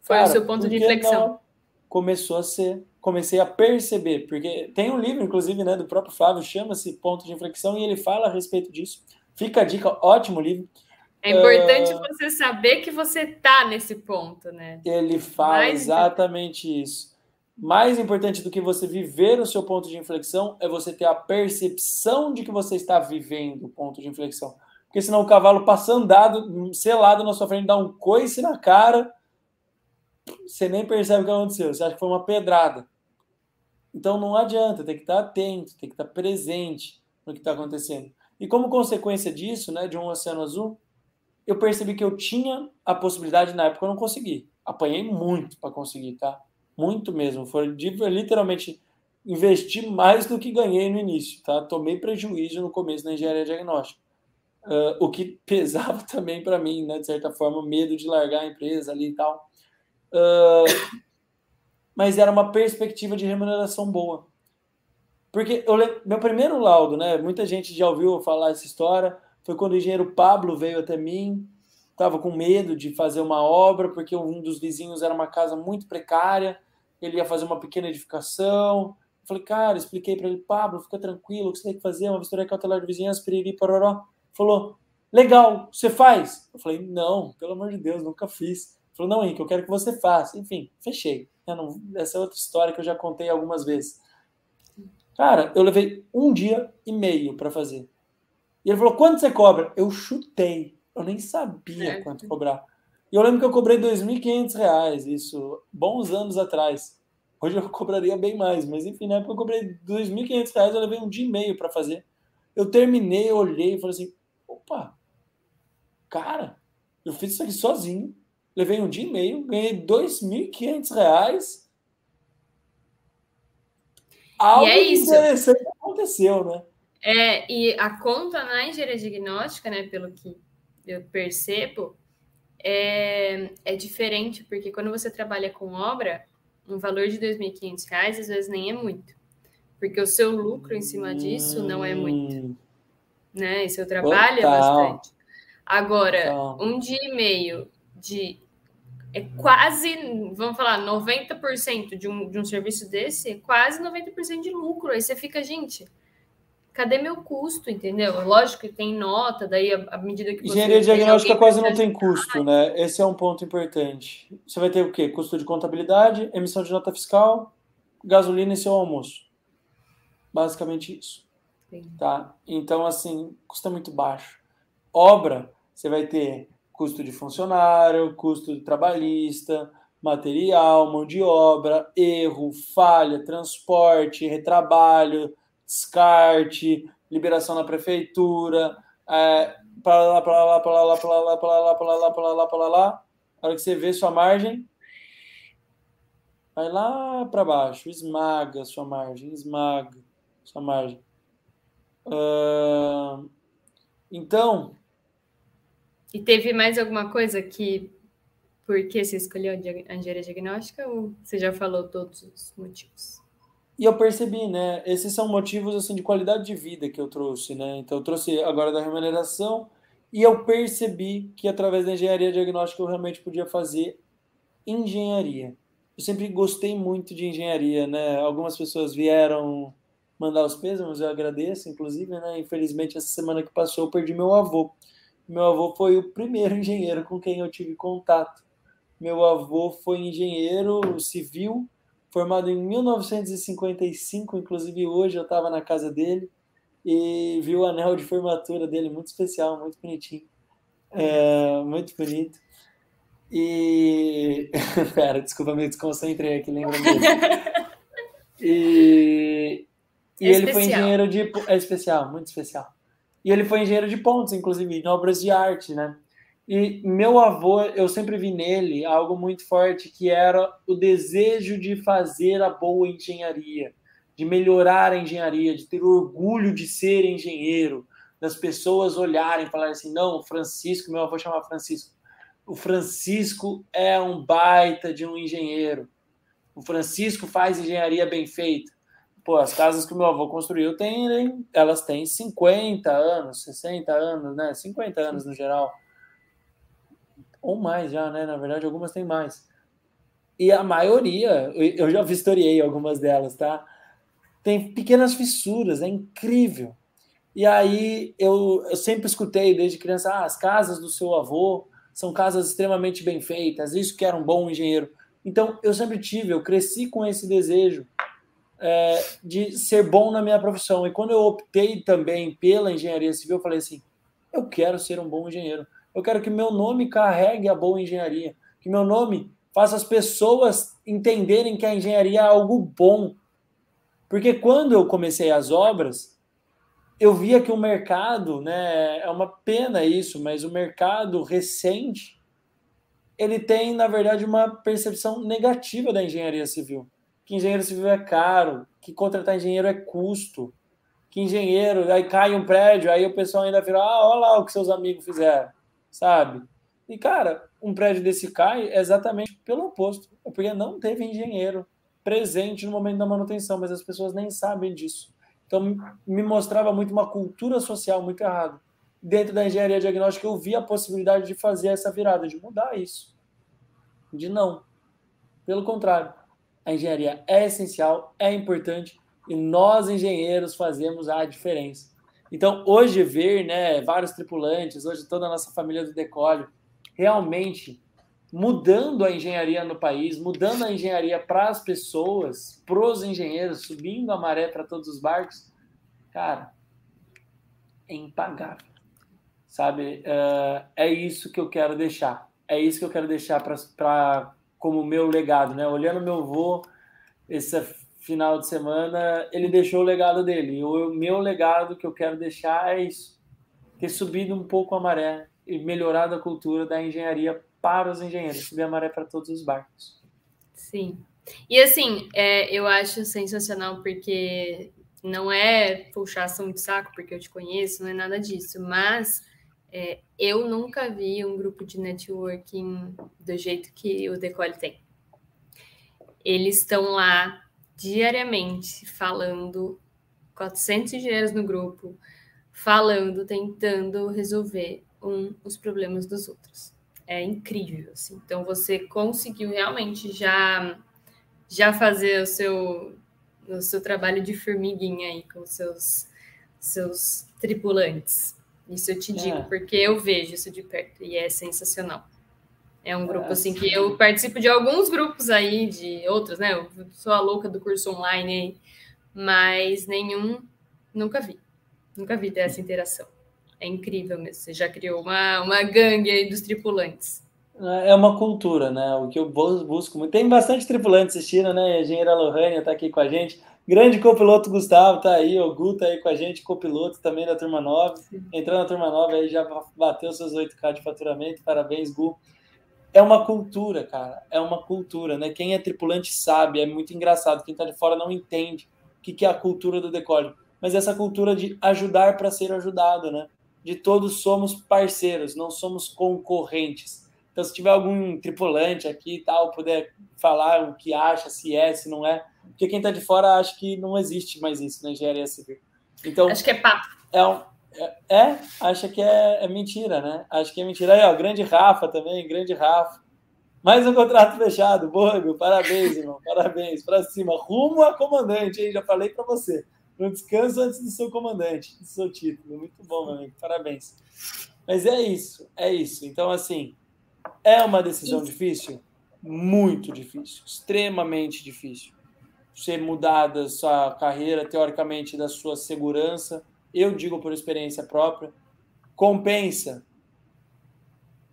Foi Cara, o seu ponto de inflexão. Começou a ser, comecei a perceber, porque tem um livro, inclusive, né, do próprio Flávio, chama-se Ponto de Inflexão, e ele fala a respeito disso. Fica a dica, ótimo livro. É importante uh, você saber que você está nesse ponto, né? Ele fala Mais exatamente isso. Mais importante do que você viver o seu ponto de inflexão é você ter a percepção de que você está vivendo o ponto de inflexão porque senão o cavalo passa andado, selado na sua frente, dá um coice na cara, você nem percebe o que aconteceu, você acha que foi uma pedrada. Então não adianta, tem que estar atento, tem que estar presente no que está acontecendo. E como consequência disso, né, de um oceano azul, eu percebi que eu tinha a possibilidade, na época eu não consegui. Apanhei muito para conseguir, tá? Muito mesmo. Foi literalmente investir mais do que ganhei no início, tá? Tomei prejuízo no começo na engenharia diagnóstica uh, o que [laughs] pesava também para mim, né, de certa forma, medo de largar a empresa ali e tal. Uh, mas era uma perspectiva de remuneração boa. Porque eu, meu primeiro laudo, né, muita gente já ouviu falar essa história, foi quando o engenheiro Pablo veio até mim, estava com medo de fazer uma obra, porque um dos vizinhos era uma casa muito precária, ele ia fazer uma pequena edificação. Eu falei, cara, expliquei para ele, Pablo, fica tranquilo, o que você tem que fazer? Uma vistoria cautelar de vizinhança, piriri, pororó. Falou, legal, você faz? Eu falei, não, pelo amor de Deus, nunca fiz. Ele falou, não, Henrique, eu quero que você faça. Enfim, fechei. Não, essa é outra história que eu já contei algumas vezes. Cara, eu levei um dia e meio para fazer. E ele falou, quanto você cobra? Eu chutei. Eu nem sabia é. quanto cobrar. E eu lembro que eu cobrei R$ 2.500, isso, bons anos atrás. Hoje eu cobraria bem mais, mas enfim, na época eu cobrei R$ 2.500, eu levei um dia e meio para fazer. Eu terminei, olhei e falei assim: opa, cara, eu fiz isso aqui sozinho, levei um dia e meio, ganhei R$ 2.500. Algo e é isso. interessante aconteceu, né? É, e a conta na engenharia diagnóstica, né, pelo que eu percebo, é, é diferente, porque quando você trabalha com obra, um valor de R$ 2.500 às vezes nem é muito, porque o seu lucro em cima disso não é muito, hum. né? E seu trabalho Total. é bastante. Agora, Total. um dia e meio de é quase, vamos falar, 90% de um, de um serviço desse, é quase 90% de lucro. Aí você fica, gente, cadê meu custo, entendeu? Lógico que tem nota, daí à medida que você. Engenharia diagnóstica quase não tem custo, né? Esse é um ponto importante. Você vai ter o quê? Custo de contabilidade, emissão de nota fiscal, gasolina e seu almoço. Basicamente isso. Sim. Tá? Então, assim, custa muito baixo. Obra, você vai ter custo de funcionário, custo de trabalhista, material, mão de obra, erro, falha, transporte, retrabalho descarte, liberação na prefeitura, é, para lá, para lá, para lá, para lá, para lá, para lá, para lá, para lá. A hora que você vê sua margem, vai lá para baixo, esmaga sua margem, esmaga sua margem. Uh, então. E teve mais alguma coisa que. Por que você escolheu a engenharia diagnóstica ou você já falou todos os motivos? E eu percebi, né? Esses são motivos assim de qualidade de vida que eu trouxe, né? Então eu trouxe agora da remuneração e eu percebi que através da engenharia diagnóstica eu realmente podia fazer engenharia. Eu sempre gostei muito de engenharia, né? Algumas pessoas vieram mandar os pêsames, eu agradeço, inclusive, né? Infelizmente essa semana que passou eu perdi meu avô. Meu avô foi o primeiro [laughs] engenheiro com quem eu tive contato. Meu avô foi engenheiro civil formado em 1955, inclusive hoje eu estava na casa dele e vi o anel de formatura dele, muito especial, muito bonitinho, é, muito bonito. E. [laughs] Pera, desculpa, me desconcentrei aqui, lembra mesmo. E, e é ele foi engenheiro de. É especial, muito especial. E ele foi engenheiro de pontos, inclusive, em obras de arte, né? E meu avô, eu sempre vi nele algo muito forte, que era o desejo de fazer a boa engenharia, de melhorar a engenharia, de ter orgulho de ser engenheiro, das pessoas olharem e falarem assim: não, o Francisco, meu avô chamava Francisco, o Francisco é um baita de um engenheiro, o Francisco faz engenharia bem feita. Pô, as casas que meu avô construiu, tem, elas têm 50 anos, 60 anos, né? 50 anos no geral ou mais já, né? Na verdade, algumas têm mais. E a maioria, eu já vistoriei algumas delas, tá? Tem pequenas fissuras, é incrível. E aí eu, eu sempre escutei desde criança, ah, as casas do seu avô são casas extremamente bem feitas, isso que era um bom engenheiro. Então eu sempre tive, eu cresci com esse desejo é, de ser bom na minha profissão. E quando eu optei também pela engenharia civil, eu falei assim, eu quero ser um bom engenheiro. Eu quero que meu nome carregue a boa engenharia, que meu nome faça as pessoas entenderem que a engenharia é algo bom. Porque quando eu comecei as obras, eu via que o mercado, né, é uma pena isso, mas o mercado recente ele tem, na verdade, uma percepção negativa da engenharia civil. Que engenheiro civil é caro, que contratar engenheiro é custo, que engenheiro, aí cai um prédio, aí o pessoal ainda vira, ah, olha lá o que seus amigos fizeram, sabe? E, cara, um prédio desse cai exatamente pelo oposto, porque não teve engenheiro presente no momento da manutenção, mas as pessoas nem sabem disso. Então, me mostrava muito uma cultura social muito errada. Dentro da engenharia diagnóstica, eu vi a possibilidade de fazer essa virada, de mudar isso. De não. Pelo contrário, a engenharia é essencial, é importante, e nós, engenheiros, fazemos a diferença. Então, hoje, ver né, vários tripulantes, hoje toda a nossa família do Decolhe, realmente mudando a engenharia no país, mudando a engenharia para as pessoas, para os engenheiros, subindo a maré para todos os barcos, cara, é impagável. Sabe? Uh, é isso que eu quero deixar. É isso que eu quero deixar para como meu legado, né? Olhando meu avô, esse final de semana, ele deixou o legado dele. O meu legado que eu quero deixar é isso: ter subido um pouco a maré e melhorado a cultura da engenharia para os engenheiros, subir a maré para todos os barcos. Sim. E assim, é, eu acho sensacional porque não é puxação de saco, porque eu te conheço, não é nada disso, mas é, eu nunca vi um grupo de networking do jeito que o Decole tem. Eles estão lá diariamente falando, 400 engenheiros no grupo, falando, tentando resolver um, os problemas dos outros. É incrível, assim. Então você conseguiu realmente já já fazer o seu o seu trabalho de formiguinha aí com seus seus tripulantes. Isso eu te digo, é. porque eu vejo isso de perto e é sensacional. É um grupo assim que eu participo de alguns grupos aí, de outros, né? Eu sou a louca do curso online aí, mas nenhum nunca vi. Nunca vi dessa interação. É incrível mesmo. Você já criou uma, uma gangue aí dos tripulantes. É uma cultura, né? O que eu busco muito. Tem bastante tripulante assistindo, né? A engenheira Lohânia está aqui com a gente. Grande copiloto Gustavo tá aí, o Gu tá aí com a gente, copiloto também da turma 9. Entrando na turma 9 aí já bateu seus 8K de faturamento. Parabéns, Gu é uma cultura, cara. É uma cultura, né? Quem é tripulante sabe, é muito engraçado. Quem tá de fora não entende o que, que é a cultura do decolle. Mas essa cultura de ajudar para ser ajudado, né? De todos somos parceiros, não somos concorrentes. Então, se tiver algum tripulante aqui e tal, puder falar o que acha, se é, se não é. Porque quem tá de fora acha que não existe mais isso na engenharia civil. Então, Acho que é papo. É um, é, é, acha que é, é, mentira, né? Acho que é mentira. Aí, ó, grande Rafa também, grande Rafa. Mais um contrato fechado, Borgo. Parabéns, irmão. Parabéns. Para cima. Rumo a comandante, hein? Já falei para você. Não descanso antes do seu comandante, do seu título. Muito bom, meu amigo. Parabéns. Mas é isso, é isso. Então, assim, é uma decisão difícil? Muito difícil. Extremamente difícil. Você mudar da sua carreira, teoricamente, da sua segurança eu digo por experiência própria, compensa.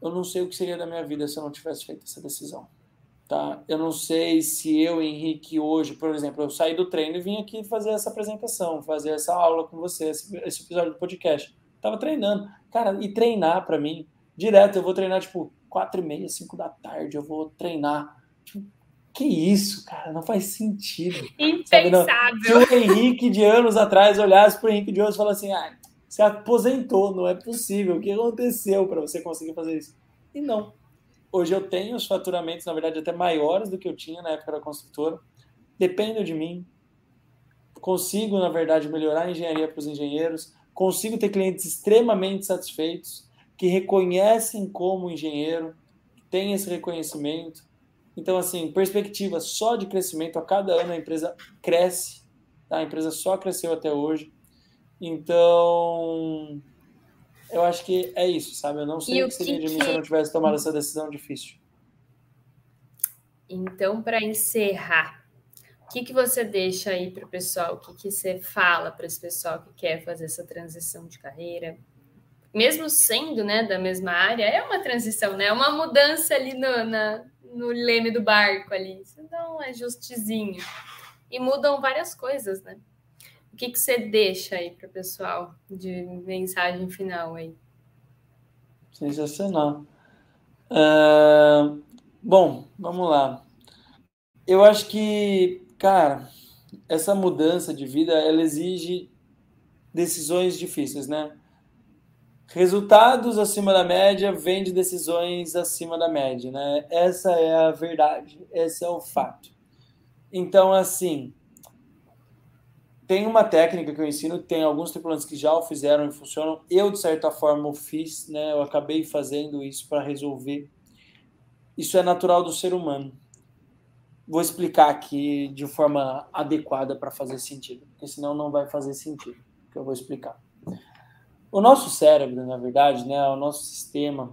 Eu não sei o que seria da minha vida se eu não tivesse feito essa decisão. Tá? Eu não sei se eu, Henrique, hoje, por exemplo, eu saí do treino e vim aqui fazer essa apresentação, fazer essa aula com você, esse, esse episódio do podcast. Tava treinando. Cara, e treinar para mim, direto, eu vou treinar tipo quatro e meia, cinco da tarde, eu vou treinar. Tipo, que isso, cara? Não faz sentido. Impensável. Se o Henrique de anos atrás olhasse para o Henrique de hoje e falasse assim: ah, você aposentou, não é possível. O que aconteceu para você conseguir fazer isso? E não. Hoje eu tenho os faturamentos, na verdade, até maiores do que eu tinha na época da construtora. Dependo de mim. Consigo, na verdade, melhorar a engenharia para os engenheiros. Consigo ter clientes extremamente satisfeitos, que reconhecem como engenheiro, que têm esse reconhecimento então, assim, perspectiva só de crescimento, a cada ano a empresa cresce, tá? a empresa só cresceu até hoje. Então, eu acho que é isso, sabe? Eu não sei o que seria que... de mim se eu não tivesse tomado essa decisão difícil. Então, para encerrar, o que, que você deixa aí para o pessoal? O que, que você fala para esse pessoal que quer fazer essa transição de carreira? Mesmo sendo né, da mesma área, é uma transição, né? É uma mudança ali no, na, no leme do barco ali. Isso não é justizinho. E mudam várias coisas, né? O que, que você deixa aí para o pessoal de mensagem final aí? Sensacional. Uh, bom, vamos lá. Eu acho que, cara, essa mudança de vida, ela exige decisões difíceis, né? Resultados acima da média vem de decisões acima da média, né? Essa é a verdade, esse é o fato. Então, assim, tem uma técnica que eu ensino, tem alguns tripulantes que já o fizeram e funcionam. Eu, de certa forma, o fiz, né? Eu acabei fazendo isso para resolver. Isso é natural do ser humano vou explicar aqui de forma adequada para fazer sentido, porque senão não vai fazer sentido, que eu vou explicar. O nosso cérebro, na verdade, né, o nosso sistema,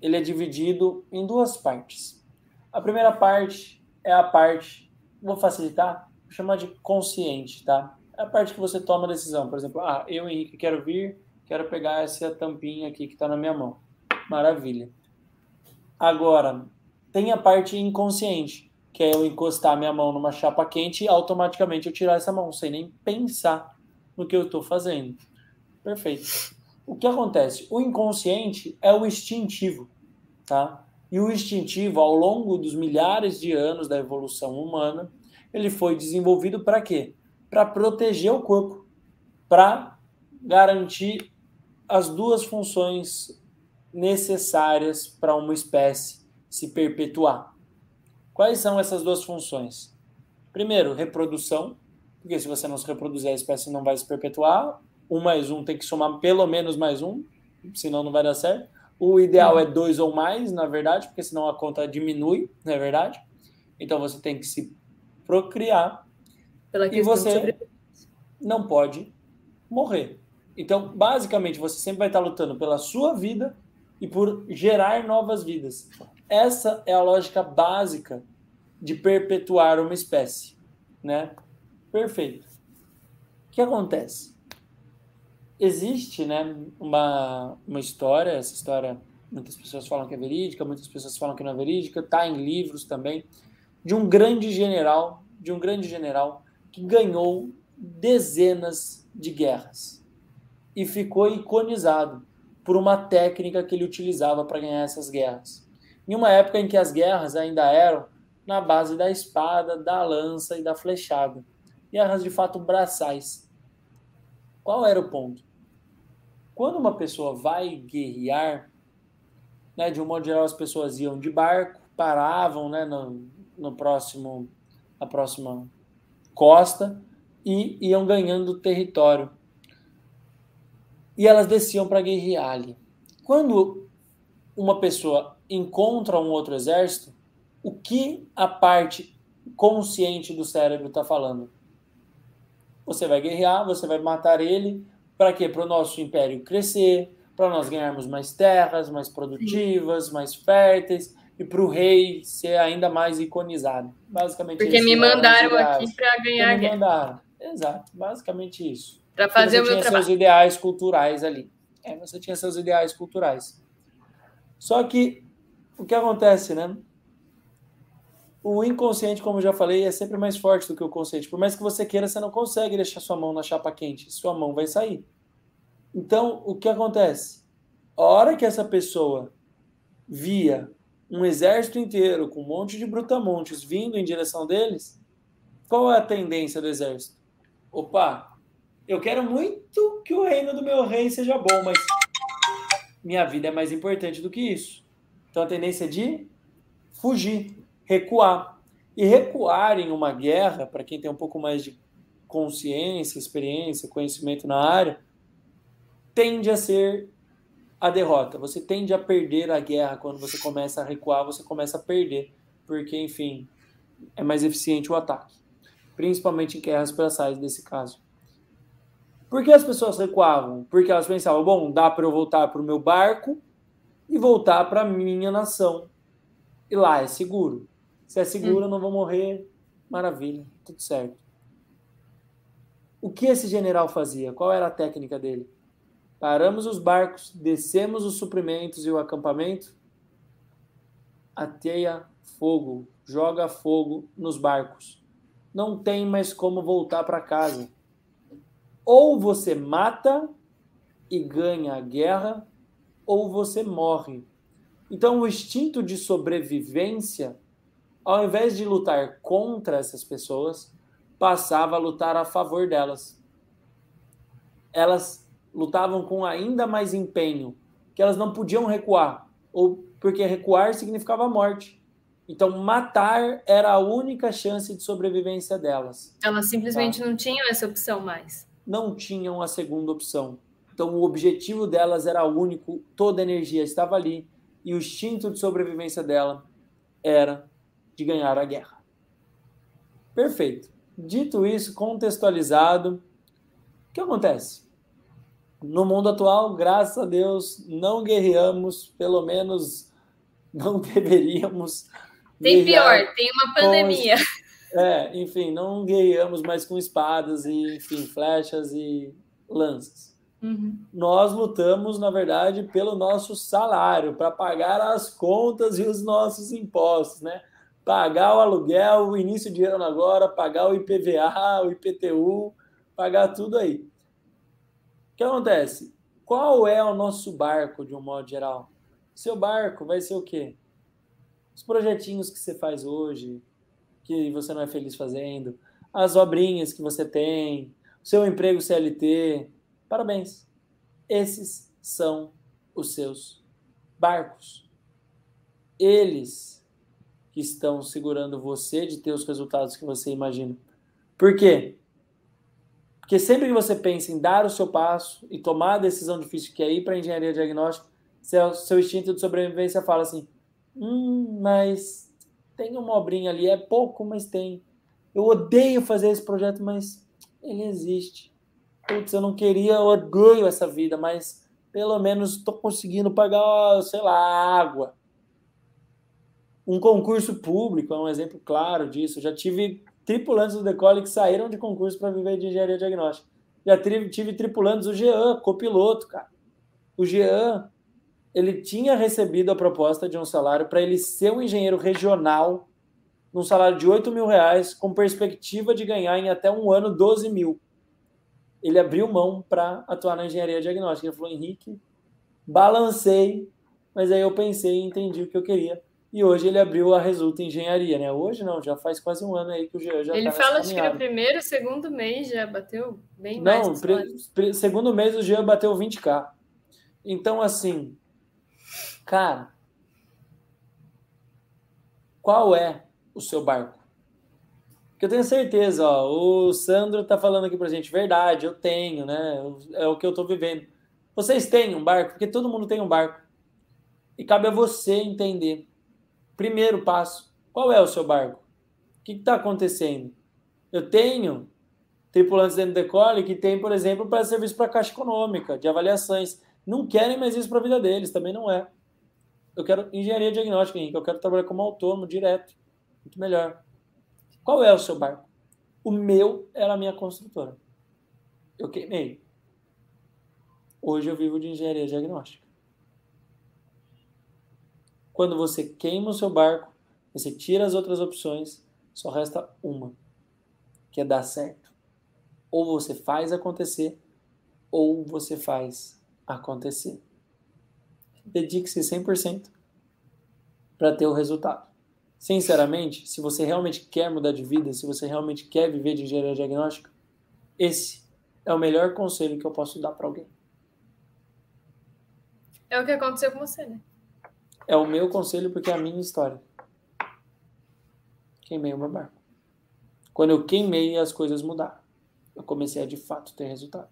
ele é dividido em duas partes. A primeira parte é a parte, vou facilitar, vou chamar de consciente, tá? É a parte que você toma a decisão. Por exemplo, ah, eu, Henrique, quero vir, quero pegar essa tampinha aqui que está na minha mão. Maravilha. Agora, tem a parte inconsciente, que é eu encostar minha mão numa chapa quente e automaticamente eu tirar essa mão, sem nem pensar no que eu estou fazendo. Perfeito. O que acontece? O inconsciente é o instintivo, tá? E o instintivo, ao longo dos milhares de anos da evolução humana, ele foi desenvolvido para quê? Para proteger o corpo, para garantir as duas funções necessárias para uma espécie se perpetuar. Quais são essas duas funções? Primeiro, reprodução, porque se você não se reproduzir, a espécie não vai se perpetuar. Um mais um tem que somar pelo menos mais um, senão não vai dar certo. O ideal é dois ou mais, na verdade, porque senão a conta diminui, não é verdade? Então você tem que se procriar. Pela e você não pode morrer. Então, basicamente, você sempre vai estar lutando pela sua vida e por gerar novas vidas. Essa é a lógica básica de perpetuar uma espécie, né? Perfeito. O que acontece? Existe, né, uma, uma história, essa história muitas pessoas falam que é verídica, muitas pessoas falam que não é verídica, está em livros também, de um grande general, de um grande general que ganhou dezenas de guerras e ficou iconizado por uma técnica que ele utilizava para ganhar essas guerras em uma época em que as guerras ainda eram na base da espada, da lança e da flechada. Guerras de fato braçais. Qual era o ponto? Quando uma pessoa vai guerrear, né, de um modo geral as pessoas iam de barco, paravam né, no, no próximo, na próxima costa e iam ganhando território. E elas desciam para guerrear ali. Quando uma pessoa encontra um outro exército, o que a parte consciente do cérebro está falando? Você vai guerrear, você vai matar ele, para quê? Para o nosso império crescer, para nós ganharmos mais terras, mais produtivas, mais férteis, e para o rei ser ainda mais iconizado. Basicamente Porque me mandaram aqui para ganhar me mandaram. Exato, basicamente isso. Para fazer o meu trabalho. Você tinha seus ideais culturais ali. É, você tinha seus ideais culturais. Só que o que acontece, né? O inconsciente, como eu já falei, é sempre mais forte do que o consciente. Por mais que você queira, você não consegue deixar sua mão na chapa quente. Sua mão vai sair. Então, o que acontece? A hora que essa pessoa via um exército inteiro com um monte de brutamontes vindo em direção deles, qual é a tendência do exército? Opa, eu quero muito que o reino do meu rei seja bom, mas minha vida é mais importante do que isso. Então a tendência é de fugir, recuar. E recuar em uma guerra, para quem tem um pouco mais de consciência, experiência, conhecimento na área, tende a ser a derrota. Você tende a perder a guerra quando você começa a recuar, você começa a perder, porque enfim, é mais eficiente o ataque, principalmente em guerras braçais desse caso. Por que as pessoas recuavam? Porque elas pensavam, bom, dá para eu voltar para o meu barco e voltar para minha nação. E lá é seguro. Se é seguro, hum. não vou morrer. Maravilha, tudo certo. O que esse general fazia? Qual era a técnica dele? Paramos os barcos, descemos os suprimentos e o acampamento, ateia fogo, joga fogo nos barcos. Não tem mais como voltar para casa. Ou você mata e ganha a guerra, ou você morre. Então, o instinto de sobrevivência, ao invés de lutar contra essas pessoas, passava a lutar a favor delas. elas lutavam com ainda mais empenho, que elas não podiam recuar, ou porque recuar significava morte. Então, matar era a única chance de sobrevivência delas. Elas simplesmente tá? não tinham essa opção mais. Não tinham a segunda opção. Então, o objetivo delas era único, toda a energia estava ali, e o instinto de sobrevivência dela era de ganhar a guerra. Perfeito. Dito isso, contextualizado, o que acontece? No mundo atual, graças a Deus, não guerreamos, pelo menos não [laughs] deveríamos. Tem pior, tem uma pandemia. [laughs] É, enfim, não guerreamos mais com espadas e, enfim, flechas e lanças. Uhum. Nós lutamos, na verdade, pelo nosso salário, para pagar as contas e os nossos impostos, né? Pagar o aluguel, o início de ano agora, pagar o IPVA, o IPTU, pagar tudo aí. O que acontece? Qual é o nosso barco, de um modo geral? Seu barco vai ser o quê? Os projetinhos que você faz hoje, que você não é feliz fazendo, as obrinhas que você tem, seu emprego CLT, Parabéns. Esses são os seus barcos. Eles que estão segurando você de ter os resultados que você imagina. Por quê? Porque sempre que você pensa em dar o seu passo e tomar a decisão difícil que é ir para a engenharia diagnóstica, seu, seu instinto de sobrevivência fala assim: hum, mas tem uma obrinha ali, é pouco, mas tem. Eu odeio fazer esse projeto, mas ele existe putz, eu não queria, eu odeio essa vida, mas pelo menos estou conseguindo pagar, sei lá, água. Um concurso público é um exemplo claro disso. já tive tripulantes do Decole que saíram de concurso para viver de engenharia diagnóstica. Já tive, tive tripulantes do Jean, copiloto, cara. O Jean, ele tinha recebido a proposta de um salário para ele ser um engenheiro regional, num salário de 8 mil reais, com perspectiva de ganhar em até um ano 12 mil ele abriu mão para atuar na engenharia diagnóstica. Ele falou, Henrique, balancei, mas aí eu pensei e entendi o que eu queria. E hoje ele abriu a Resulta Engenharia, né? Hoje não, já faz quase um ano aí que o Jean já Ele tá fala, acho que no primeiro, segundo mês já bateu bem não, mais. Não, segundo mês o Jean bateu 20k. Então, assim, cara, qual é o seu barco? eu tenho certeza, ó, o Sandro tá falando aqui pra gente, verdade, eu tenho, né? É o que eu tô vivendo. Vocês têm um barco, porque todo mundo tem um barco. E cabe a você entender. Primeiro passo, qual é o seu barco? O que está acontecendo? Eu tenho tripulantes dentro do Decole que tem, por exemplo, para serviço para Caixa Econômica, de avaliações. Não querem mais isso para a vida deles, também não é. Eu quero engenharia diagnóstica, Henrique. Eu quero trabalhar como autônomo direto. Muito melhor. Qual é o seu barco? O meu era a minha construtora. Eu queimei. Hoje eu vivo de engenharia diagnóstica. Quando você queima o seu barco, você tira as outras opções, só resta uma, que é dar certo. Ou você faz acontecer, ou você faz acontecer. Dedique-se 100% para ter o resultado sinceramente, se você realmente quer mudar de vida, se você realmente quer viver de engenharia diagnóstica, esse é o melhor conselho que eu posso dar para alguém. É o que aconteceu com você, né? É o meu conselho porque é a minha história. Queimei o meu barco. Quando eu queimei, as coisas mudaram. Eu comecei a de fato ter resultado.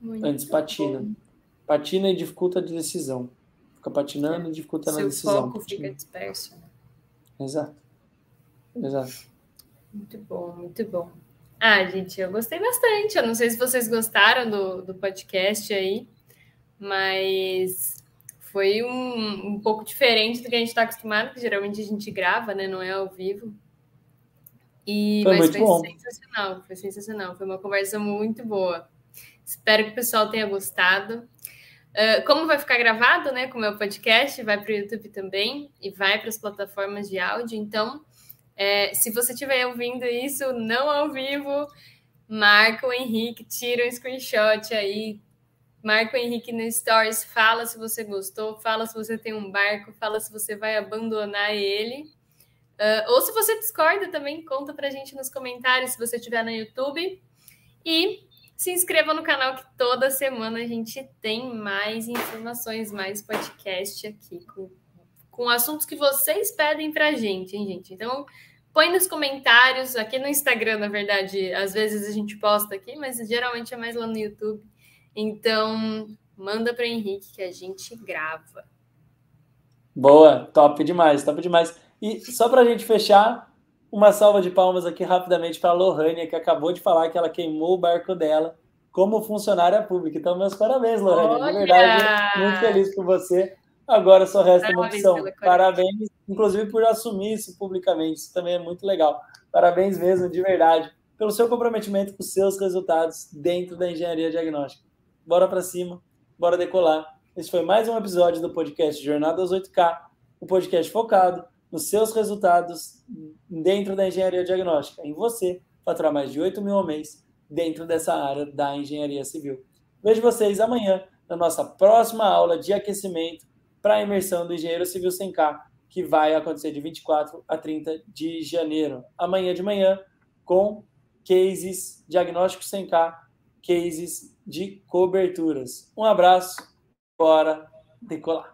Muito Antes patina. Bom. Patina e dificulta a decisão. Fica patinando e dificulta na decisão. Seu foco fica disperso. Né? Exato. Exato. Muito bom, muito bom. Ah, gente, eu gostei bastante. Eu não sei se vocês gostaram do, do podcast aí, mas foi um, um pouco diferente do que a gente está acostumado, que geralmente a gente grava, né? Não é ao vivo. E, foi mas foi bom. sensacional, foi sensacional. Foi uma conversa muito boa. Espero que o pessoal tenha gostado. Uh, como vai ficar gravado, né, com o meu podcast, vai para o YouTube também e vai para as plataformas de áudio. Então, é, se você estiver ouvindo isso não ao vivo, marca o Henrique, tira um screenshot aí, marca o Henrique no Stories, fala se você gostou, fala se você tem um barco, fala se você vai abandonar ele. Uh, ou se você discorda também, conta para a gente nos comentários se você estiver no YouTube. E Se inscreva no canal que toda semana a gente tem mais informações, mais podcast aqui com, com assuntos que vocês pedem pra gente, hein, gente? Então, põe nos comentários, aqui no Instagram, na verdade, às vezes a gente posta aqui, mas geralmente é mais lá no YouTube. Então, manda para Henrique que a gente grava. Boa, top demais, top demais. E [laughs] só para a gente fechar, uma salva de palmas aqui rapidamente para a Lohânia, que acabou de falar que ela queimou o barco dela como funcionária pública. Então, meus parabéns, Lohânia. Olha! De verdade, muito feliz por você. Agora só resta uma opção. Parabéns, inclusive, por assumir isso publicamente. Isso também é muito legal. Parabéns mesmo, de verdade, pelo seu comprometimento com os seus resultados dentro da engenharia diagnóstica. Bora para cima, bora decolar. Esse foi mais um episódio do podcast Jornada aos 8K, o um podcast focado nos seus resultados dentro da engenharia diagnóstica, em você faturar mais de 8 mil ao mês dentro dessa área da engenharia civil. Vejo vocês amanhã na nossa próxima aula de aquecimento para a imersão do engenheiro civil sem K, que vai acontecer de 24 a 30 de janeiro. Amanhã de manhã, com cases diagnósticos sem K, cases de coberturas. Um abraço, bora decolar!